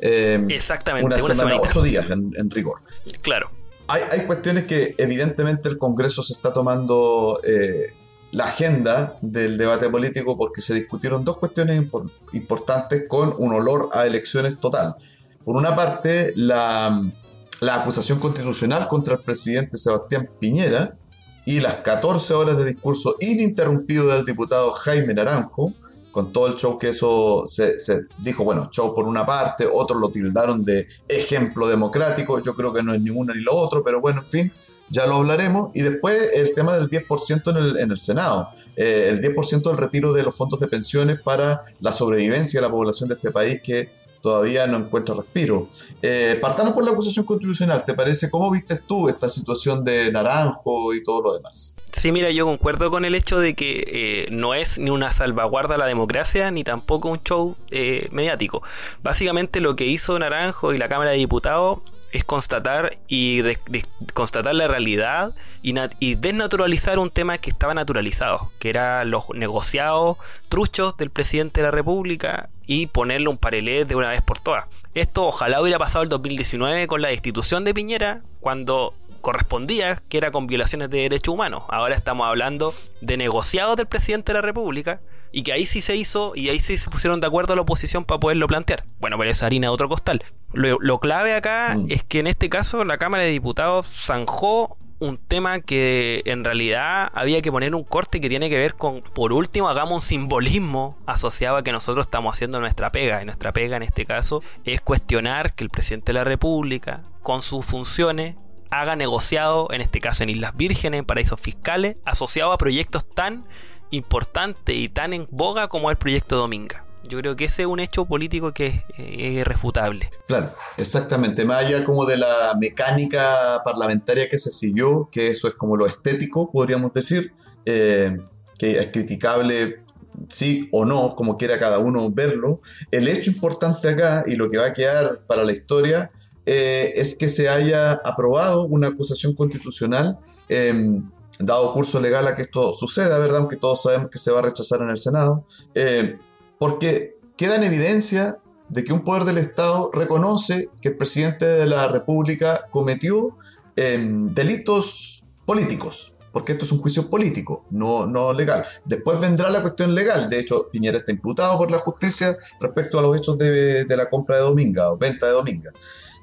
Eh, Exactamente, una, semana, ocho días en, rigor. Claro. Hay, hay, cuestiones que evidentemente el Congreso se está tomando eh, la agenda del debate político porque se discutieron dos cuestiones importantes con un olor a elecciones total. Por una parte, la, la acusación constitucional contra el presidente Sebastián Piñera y las 14 horas de discurso ininterrumpido del diputado Jaime Naranjo, con todo el show que eso se, dijo, bueno, show por una parte, otros lo tildaron de ejemplo democrático, yo creo que no es ninguno ni lo otro, pero bueno, en fin, ya lo hablaremos. Y después el tema del 10% en el, en el Senado, eh, el 10% del retiro de los fondos de pensiones para la sobrevivencia de la población de este país que todavía no encuentra respiro. Eh, partamos por la acusación constitucional. ¿Te parece cómo viste tú esta situación de Naranjo y todo lo demás? Sí, mira, yo concuerdo con el hecho de que eh, no es ni una salvaguarda a la democracia ni tampoco un show eh, mediático. Básicamente lo que hizo Naranjo y la Cámara de Diputados es constatar y constatar la realidad y, desnaturalizar un tema que estaba naturalizado, que era los negociados truchos del presidente de la República y ponerle un parelé de una vez por todas. Esto ojalá hubiera pasado el 2019 con la destitución de Piñera, cuando correspondía que era con violaciones de derechos humanos. Ahora estamos hablando de negociados del presidente de la República y que ahí sí se hizo y ahí sí se pusieron de acuerdo a la oposición para poderlo plantear. Bueno, pero es harina de otro costal. Lo, clave acá mm. es que en este caso la Cámara de Diputados zanjó un tema que en realidad había que poner un corte que tiene que ver con, por último, hagamos un simbolismo asociado a que nosotros estamos haciendo nuestra pega. Y nuestra pega en este caso es cuestionar que el presidente de la República, con sus funciones, haga negociado, en este caso en Islas Vírgenes, en paraísos fiscales, asociado a proyectos tan importantes y tan en boga como el proyecto Dominga. Yo creo que ese es un hecho político que es, eh, irrefutable. Claro, exactamente. Más allá como de la mecánica parlamentaria que se siguió, que eso es como lo estético, podríamos decir, eh, que es criticable sí o no, como quiera cada uno verlo. El hecho importante acá y lo que va a quedar para la historia eh, es que se haya aprobado una acusación constitucional, em, dado curso legal a que esto suceda, ¿verdad? Aunque todos sabemos que se va a rechazar en el Senado porque queda en evidencia de que un poder del Estado reconoce que el presidente de la República cometió em, delitos políticos, porque esto es un juicio político, no, no legal. Después vendrá la cuestión legal, de hecho Piñera está imputado por la justicia respecto a los hechos de, la compra de Dominga o venta de Dominga.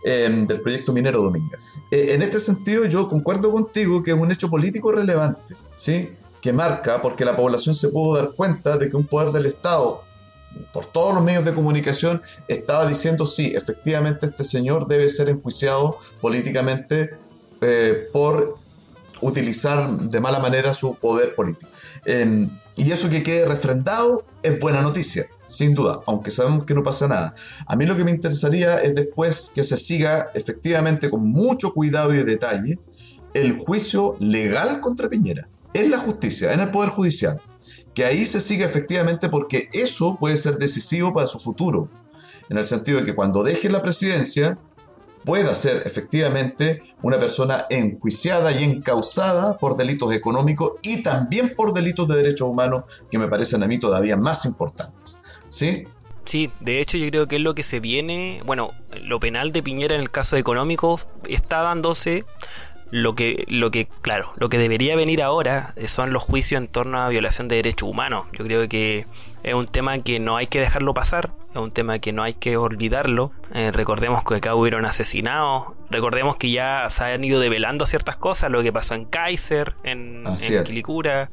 Em, del proyecto minero Dominga. E, en este sentido, yo concuerdo contigo que es un hecho político relevante, ¿sí? que marca, porque la población se pudo dar cuenta de que un poder del Estado por todos los medios de comunicación estaba diciendo sí, efectivamente este señor debe ser enjuiciado políticamente eh, por utilizar de mala manera su poder político. Em, y eso que quede refrendado es buena noticia, sin duda, aunque sabemos que no pasa nada. A mí lo que me interesaría es después que se siga efectivamente con mucho cuidado y detalle el juicio legal contra Piñera, en la justicia, en el Poder Judicial que ahí se siga efectivamente porque eso puede ser decisivo para su futuro, en el sentido de que cuando deje la presidencia pueda ser efectivamente una persona enjuiciada y encausada por delitos económicos y también por delitos de derechos humanos que me parecen a mí todavía más importantes. ¿Sí? Sí, de hecho yo creo que es lo que se viene, bueno, lo penal de Piñera en el caso económico está dándose lo que, lo que, claro, lo que debería venir ahora son los juicios en torno a violación de derechos humanos. Yo creo que es un tema que no hay que dejarlo pasar, es un tema que no hay que olvidarlo. Eh, recordemos que acá hubieron asesinados recordemos que ya se han ido develando ciertas cosas, lo que pasó en Kaiser, en, en. Quilicura,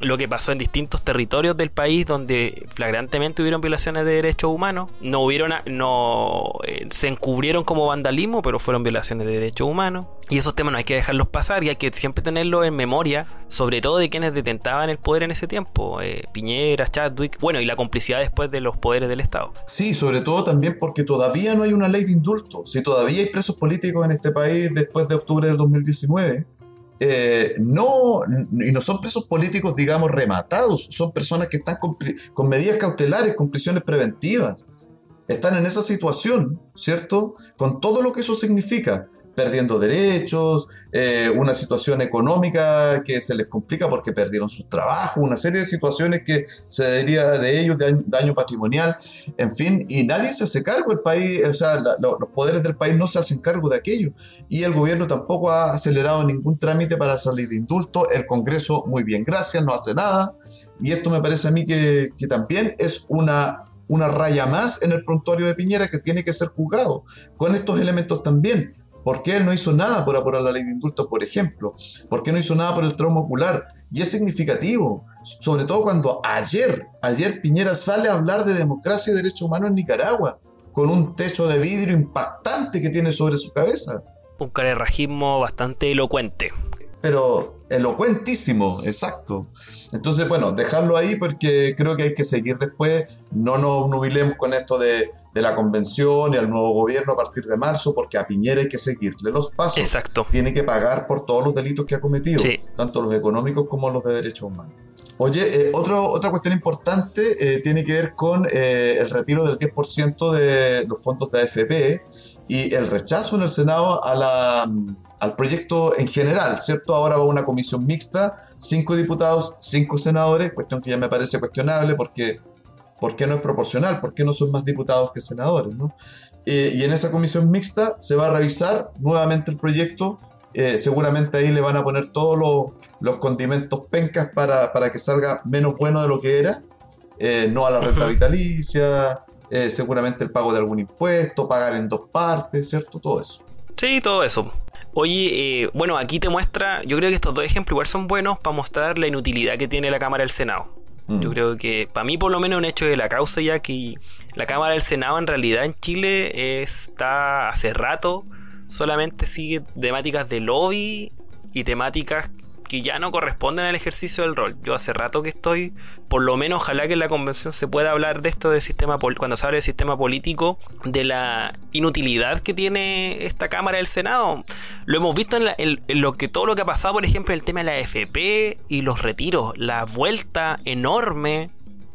lo que pasó en distintos territorios del país donde flagrantemente hubieron violaciones de derechos humanos. No hubieron, a- no eh, se encubrieron como vandalismo, pero fueron violaciones de derechos humanos. Y esos temas no hay que dejarlos pasar y hay que siempre tenerlos en memoria, sobre todo de quienes detentaban el poder en ese tiempo, eh, Piñera, Chadwick, bueno, y la complicidad después de los poderes del Estado. Sí, sobre todo también porque todavía no hay una ley de indulto. Si todavía hay presos políticos en este país después de octubre del 2019, eh, no, y no son presos políticos, digamos, rematados, son personas que están con, con medidas cautelares, con prisiones preventivas. Están en esa situación, ¿cierto? Con todo lo que eso significa, perdiendo derechos, eh, una situación económica que se les complica porque perdieron sus trabajos, una serie de situaciones que se deriva de ellos, de daño- patrimonial, en fin, y nadie se hace cargo, el país, o sea, los poderes del país no se hacen cargo de aquello, y el gobierno tampoco ha acelerado ningún trámite para salir de indulto, el Congreso, muy bien, gracias, no hace nada, y esto me parece a mí que, que también es una, una raya más en el prontuario de Piñera que tiene que ser juzgado, con estos elementos también. ¿Por qué él no hizo nada por apurar la ley de indulto, por ejemplo? ¿Por qué no hizo nada por el trauma ocular? Y es significativo, sobre todo cuando ayer, ayer Piñera sale a hablar de democracia y derechos humanos en Nicaragua, con un techo de vidrio impactante que tiene sobre su cabeza. Un carerrajismo bastante elocuente. Pero elocuentísimo, exacto. Entonces, bueno, dejarlo ahí porque creo que hay que seguir después. No nos nubilemos con esto de, de la convención y al nuevo gobierno a partir de marzo, porque a Piñera hay que seguirle los pasos. Exacto. Tiene que pagar por todos los delitos que ha cometido, Sí. tanto los económicos como los de derechos humanos. Oye, eh, otro- otra cuestión importante eh, tiene que ver con eh, el retiro del 10% de los fondos de AFP y el rechazo en el Senado a la, al proyecto en general, ¿cierto? Ahora va una comisión mixta, cinco diputados, cinco senadores, cuestión que ya me parece cuestionable porque ¿por qué no es proporcional? ¿Por qué no son más diputados que senadores? ¿no? Eh, y en esa comisión mixta se va a revisar nuevamente el proyecto. eh, seguramente ahí le van a poner todos los, los condimentos pencas para, para que salga menos bueno de lo que era. Eh, no a la renta vitalicia, seguramente el pago de algún impuesto, pagar en dos partes, ¿cierto? Todo eso. Sí, todo eso. Oye, eh, bueno, aquí te muestra, yo creo que estos dos ejemplos igual son buenos para mostrar la inutilidad que tiene la Cámara del Senado. Mm. Yo creo que para mí por lo menos un hecho de la causa ya que la Cámara del Senado en realidad en Chile está hace rato, solamente sigue temáticas de lobby y temáticas que ya no corresponden al ejercicio del rol. Yo hace rato que estoy, por lo menos ojalá que en la convención se pueda hablar de esto del sistema cuando se habla del sistema político, de la inutilidad que tiene esta Cámara del Senado. Lo hemos visto en, la- en- lo que todo lo que ha pasado, por ejemplo, el tema de la AFP y los retiros, la vuelta enorme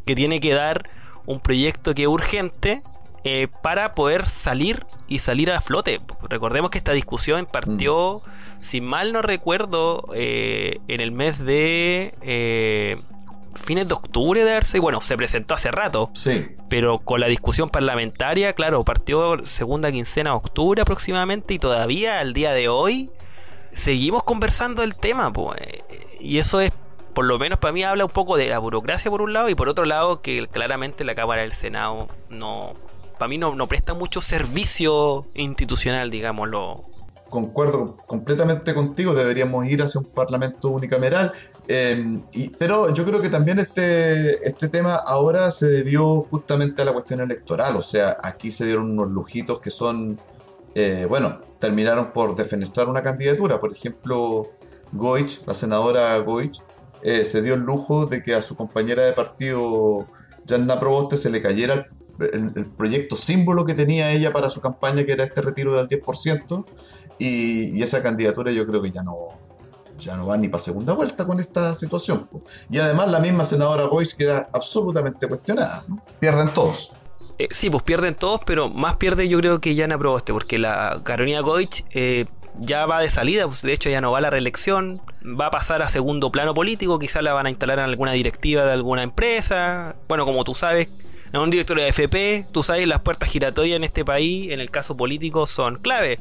que tiene que dar un proyecto que es urgente eh, para poder salir y salir a flote. Recordemos que esta discusión partió, si mal no recuerdo, eh, en el mes de eh, fines de octubre de haberse, bueno, se presentó hace rato, Sí, pero con la discusión parlamentaria, claro, partió segunda quincena de octubre aproximadamente y todavía al día de hoy seguimos conversando del tema, pues. Y eso es, por lo menos para mí, habla un poco de la burocracia por un lado y por otro lado que claramente la Cámara del Senado no, para mí no, presta mucho servicio institucional, digámoslo. concuerdo completamente contigo, deberíamos ir hacia un parlamento unicameral, y- pero yo creo que también este, este tema ahora se debió justamente a la cuestión electoral, o sea, aquí se dieron unos lujitos que son, eh, bueno, terminaron por defenestrar una candidatura, por ejemplo, Goich, la senadora Goich, eh, se dio el lujo de que a su compañera de partido, Janna Proboste, se le cayera el, proyecto símbolo que tenía ella para su campaña, que era este retiro del 10%, y, y esa candidatura yo creo que ya no, ya no va ni para segunda vuelta con esta situación. Y además la misma senadora Boyce queda absolutamente cuestionada. ¿no? Pierden todos. Eh, sí, pues pierden todos, pero más pierde yo creo que Yana Proboste, porque la Carolina Goich eh, ya va de salida, pues, de hecho ya no va a la reelección, va a pasar a segundo plano político, quizás la van a instalar en alguna directiva de alguna empresa, bueno, como tú sabes, en un directorio de FP, tú sabes, las puertas giratorias en este país, en el caso político, son clave.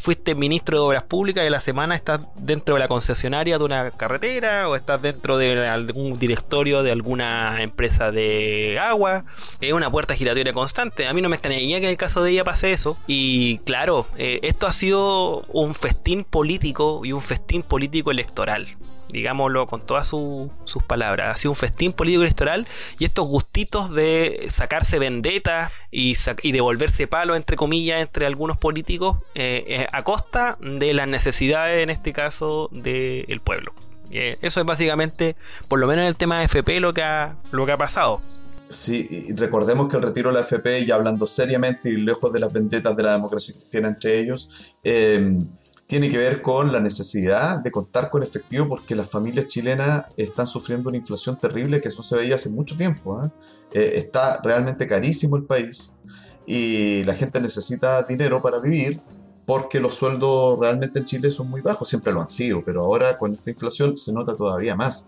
fuiste ministro de Obras Públicas y a la semana estás dentro de la concesionaria de una carretera o estás dentro de algún directorio de alguna empresa de agua. Es una puerta giratoria constante. A mí no me extrañaría que en el caso de ella pase eso. Y claro, eh, esto ha sido un festín político y un festín político electoral digámoslo con todas sus palabras. Ha sido un festín político electoral y estos gustitos de sacarse vendetas y, y devolverse palo, entre comillas, entre algunos políticos, eh, eh, a costa de las necesidades, en este caso, del pueblo. Eh, eso es básicamente, por lo menos en el tema de FP, lo que ha, lo que ha pasado. Sí, y recordemos que el retiro de la FP, ya hablando seriamente y lejos de las vendetas de la democracia cristiana entre ellos, eh, tiene que ver con la necesidad de contar con efectivo porque las familias chilenas están sufriendo una inflación terrible que eso se veía hace mucho tiempo. ¿eh? Eh, está realmente carísimo el país y la gente necesita dinero para vivir porque los sueldos realmente en Chile son muy bajos, siempre lo han sido, pero ahora con esta inflación se nota todavía más.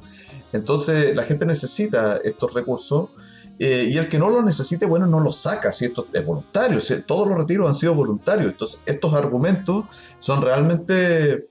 Entonces la gente necesita estos recursos eh, y el que no lo necesite, bueno, no lo saca, si esto es voluntario, todos los retiros han sido voluntarios, entonces estos argumentos son realmente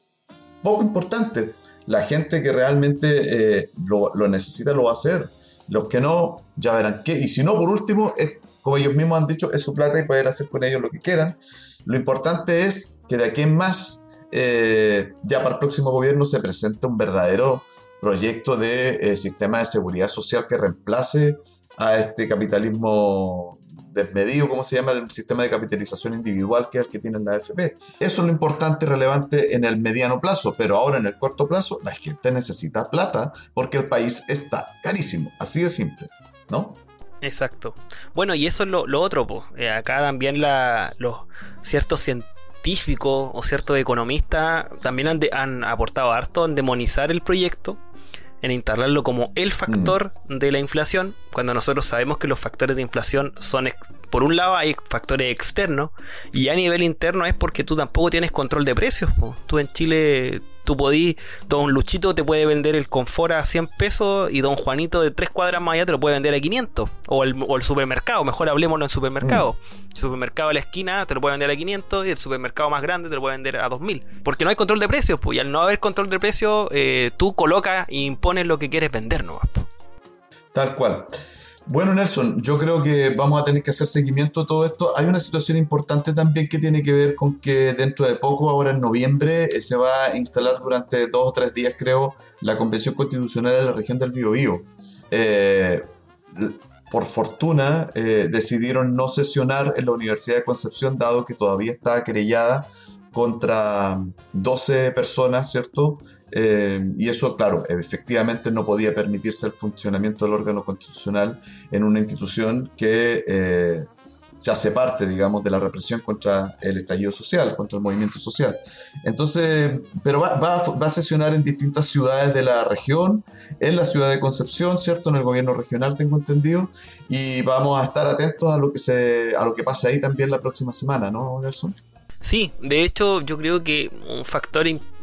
poco importantes. La gente que realmente eh, lo, necesita lo va a hacer, los que no, ya verán qué, y si no, por último, como ellos mismos han dicho, es su plata y poder hacer con ellos lo que quieran. Lo importante es que de aquí en más, eh, ya para el próximo gobierno se presente un verdadero proyecto de sistema de seguridad social que reemplace a este capitalismo desmedido, como se llama el sistema de capitalización individual que es el que tiene la AFP. Eso es lo importante y relevante en el mediano plazo, pero ahora en el corto plazo la gente necesita plata porque el país está carísimo, así de simple, ¿no? Exacto. Bueno, y eso es lo, otro, pues. acá también la, los ciertos científicos o ciertos economistas también han, han aportado harto en demonizar el proyecto en instalarlo como el factor mm. de la inflación, cuando nosotros sabemos que los factores de inflación son, por un lado hay factores externos y a nivel interno es porque tú tampoco tienes control de precios. Tú en Chile tú podís, don Luchito te puede vender el confort a 100 pesos y don Juanito de tres cuadras más allá te lo puede vender a 500. O el, supermercado, mejor hablemoslo en supermercado. Mm. El supermercado de la esquina te lo puede vender a 500 y el supermercado más grande te lo puede vender a 2000. Porque no hay control de precios, pues, y al no haber control de precios, eh, tú colocas e impones lo que quieres vender, ¿no? Tal cual. Bueno, Nelson, yo creo que vamos a tener que hacer seguimiento a todo esto. Hay una situación importante también que tiene que ver con que dentro de poco, ahora en noviembre, eh, se va a instalar durante dos o tres días, creo, la Convención Constitucional de la región del Biobío. Eh, por fortuna, eh, decidieron no sesionar en la Universidad de Concepción, dado que todavía está querellada contra 12 personas, ¿cierto? Eh, y eso, claro, efectivamente no podía permitirse el funcionamiento del órgano constitucional en una institución que eh, se hace parte, digamos, de la represión contra el estallido social, contra el movimiento social. Entonces, pero va, va, a sesionar en distintas ciudades de la región, en la ciudad de Concepción, ¿cierto? En el gobierno regional, tengo entendido, y vamos a estar atentos a lo que, se, a lo que pase ahí también la próxima semana, ¿no, Nelson? Sí, de hecho yo creo que un factor importante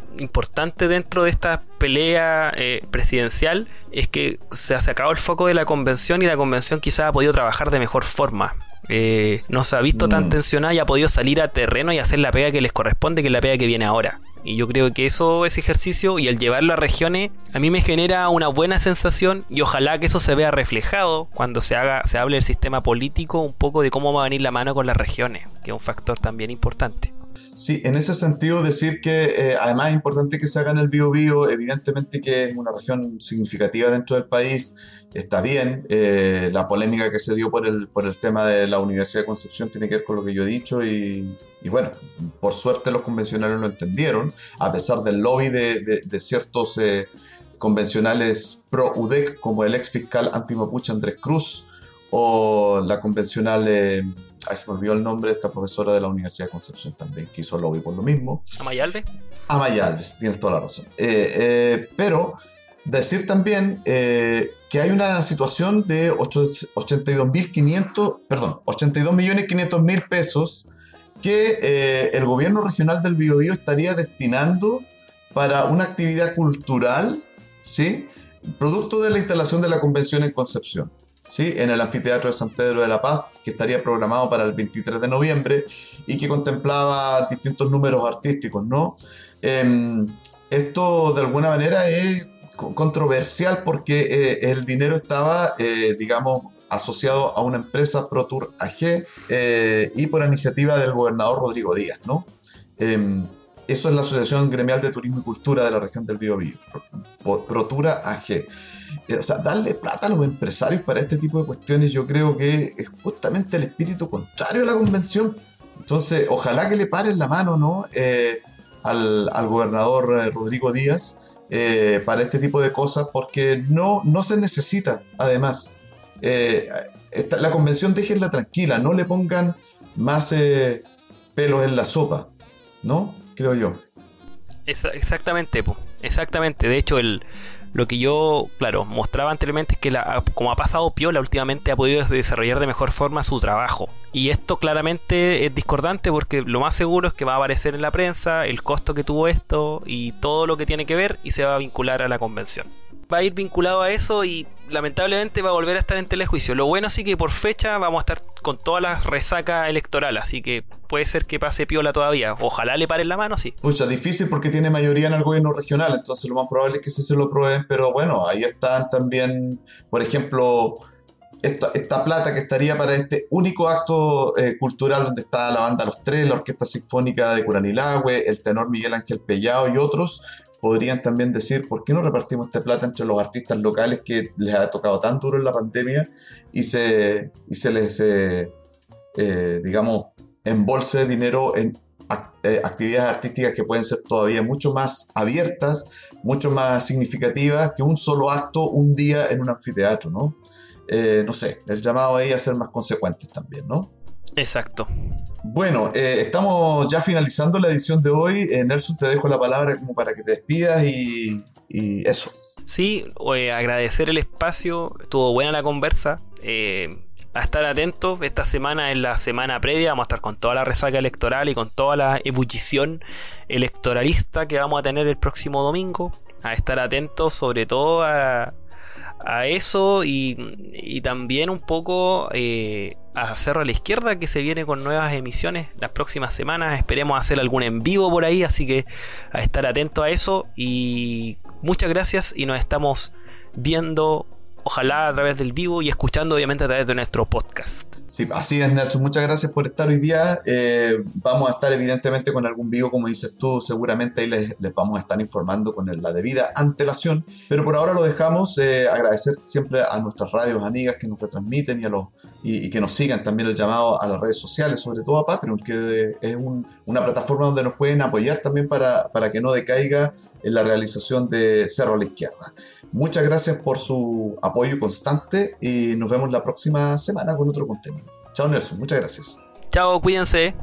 dentro de esta pelea eh, presidencial es que se ha sacado el foco de la convención y la convención quizás ha podido trabajar de mejor forma. Eh, no se ha visto tan mm. tensionada y ha podido salir a terreno y hacer la pega que les corresponde, que es la pega que viene ahora. Y yo creo que eso, ese ejercicio y el llevarlo a regiones, a mí me genera una buena sensación y ojalá que eso se vea reflejado cuando se haga, se hable del sistema político, un poco de cómo va a venir la mano con las regiones, que es un factor también importante. Sí, en ese sentido decir que eh, además es importante que se haga en el Bio Bio, evidentemente que es una región significativa dentro del país, está bien, eh, la polémica que se dio por el, por el tema de la Universidad de Concepción tiene que ver con lo que yo he dicho y, bueno, por suerte los convencionales lo entendieron, a pesar del lobby de, de, ciertos eh, convencionales pro UDEC como el ex fiscal antimapuche Andrés Cruz o la convencional Ahí se me olvidó el nombre de esta profesora de la Universidad de Concepción también, que hizo lobby por lo mismo. ¿Amayalde? Amayalde, tienes toda la razón. Eh, eh, pero decir también eh, que hay una situación de 82.500, perdón, 82.500.000 pesos que el gobierno regional del Biobío estaría destinando para una actividad cultural, ¿sí? Producto de la instalación de la convención en Concepción. ¿Sí? en el Anfiteatro de San Pedro de la Paz, que estaría programado para el 23 de noviembre y que contemplaba distintos números artísticos. ¿no? Em, esto de alguna manera es controversial porque eh, el dinero estaba, eh, digamos, asociado a una empresa ProTour AG eh, y por iniciativa del gobernador Rodrigo Díaz, ¿no? Eso es la Asociación Gremial de Turismo y Cultura de la región del Biobío, ProTura AG. O sea, darle plata a los empresarios para este tipo de cuestiones yo creo que es justamente el espíritu contrario a la convención. Entonces, ojalá que le paren la mano, ¿no? al, al, gobernador Rodrigo Díaz eh, para este tipo de cosas porque no, no se necesita, además. Eh, la convención déjenla tranquila, no le pongan más eh, pelos en la sopa, ¿no? Creo yo. exactamente, exactamente. De hecho, el, lo que yo, claro, mostraba anteriormente es que la, como ha pasado Piola últimamente ha podido desarrollar de mejor forma su trabajo. Y esto claramente es discordante porque lo más seguro es que va a aparecer en la prensa el costo que tuvo esto y todo lo que tiene que ver y se va a vincular a la convención va a ir vinculado a eso y lamentablemente va a volver a estar en telejuicio. Lo bueno sí que por fecha vamos a estar con todas las resacas electorales, así que puede ser que pase piola todavía. Ojalá le paren la mano, sí. Pucha, difícil porque tiene mayoría en el gobierno regional, entonces lo más probable es que sí se lo prueben, pero bueno, ahí están también, por ejemplo, esta, esta, plata que estaría para este único acto eh, cultural donde está la banda Los Tres, la Orquesta Sinfónica de Curanilagüe, el tenor Miguel Ángel Pellao y otros, podrían también decir, ¿por qué no repartimos esta plata entre los artistas locales que les ha tocado tan duro en la pandemia y se, y se les, eh, eh, digamos, embolse dinero en eh, actividades artísticas que pueden ser todavía mucho más abiertas, mucho más significativas que un solo acto un día en un anfiteatro, ¿no? no sé, el llamado ahí a ser más consecuentes también, ¿no? Exacto. Bueno, eh, estamos ya finalizando la edición de hoy. Eh, Nelson, te dejo la palabra como para que te despidas y, eso. Sí, eh, agradecer el espacio, estuvo buena la conversa. a estar atentos, esta semana es la semana previa, vamos a estar con toda la resaca electoral y con toda la ebullición electoralista que vamos a tener el próximo domingo. A estar atentos sobre todo a, a eso y, también un poco eh, a Cerro a la Izquierda que se viene con nuevas emisiones las próximas semanas. Esperemos hacer algún en vivo por ahí, así que a estar atento a eso y muchas gracias y nos estamos viendo ojalá a través del vivo y escuchando obviamente a través de nuestro podcast. Sí, así es Nelson, muchas gracias por estar hoy día. Eh, vamos a estar evidentemente con algún vivo, como dices tú, seguramente ahí les, vamos a estar informando con la debida antelación, pero por ahora lo dejamos. Eh, agradecer siempre a nuestras radios amigas que nos retransmiten y, a los, y, que nos sigan también el llamado a las redes sociales, sobre todo a Patreon, que es una plataforma donde nos pueden apoyar también para, para que no decaiga en la realización de Cerro a la Izquierda. Muchas gracias por su apoyo constante y nos vemos la próxima semana con otro contenido. Chao Nelson, muchas gracias. Chao, cuídense.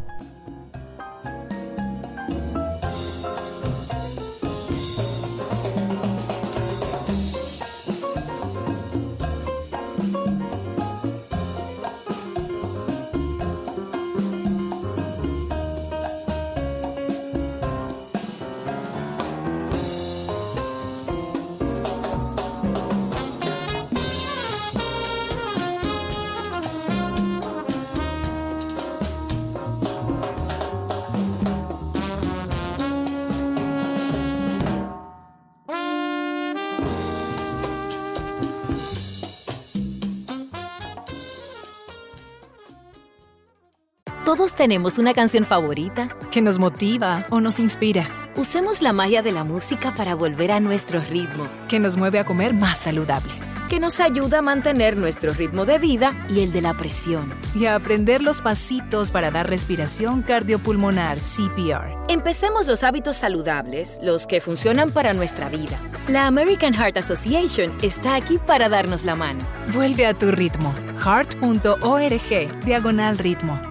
Todos tenemos una canción favorita que nos motiva o nos inspira. Usemos la magia de la música para volver a nuestro ritmo, que nos mueve a comer más saludable, que nos ayuda a mantener nuestro ritmo de vida y el de la presión, y a aprender los pasitos para dar respiración cardiopulmonar CPR. Empecemos los hábitos saludables, los que funcionan para nuestra vida. La American Heart Association está aquí para darnos la mano. Vuelve a tu ritmo. heart.org, diagonal ritmo.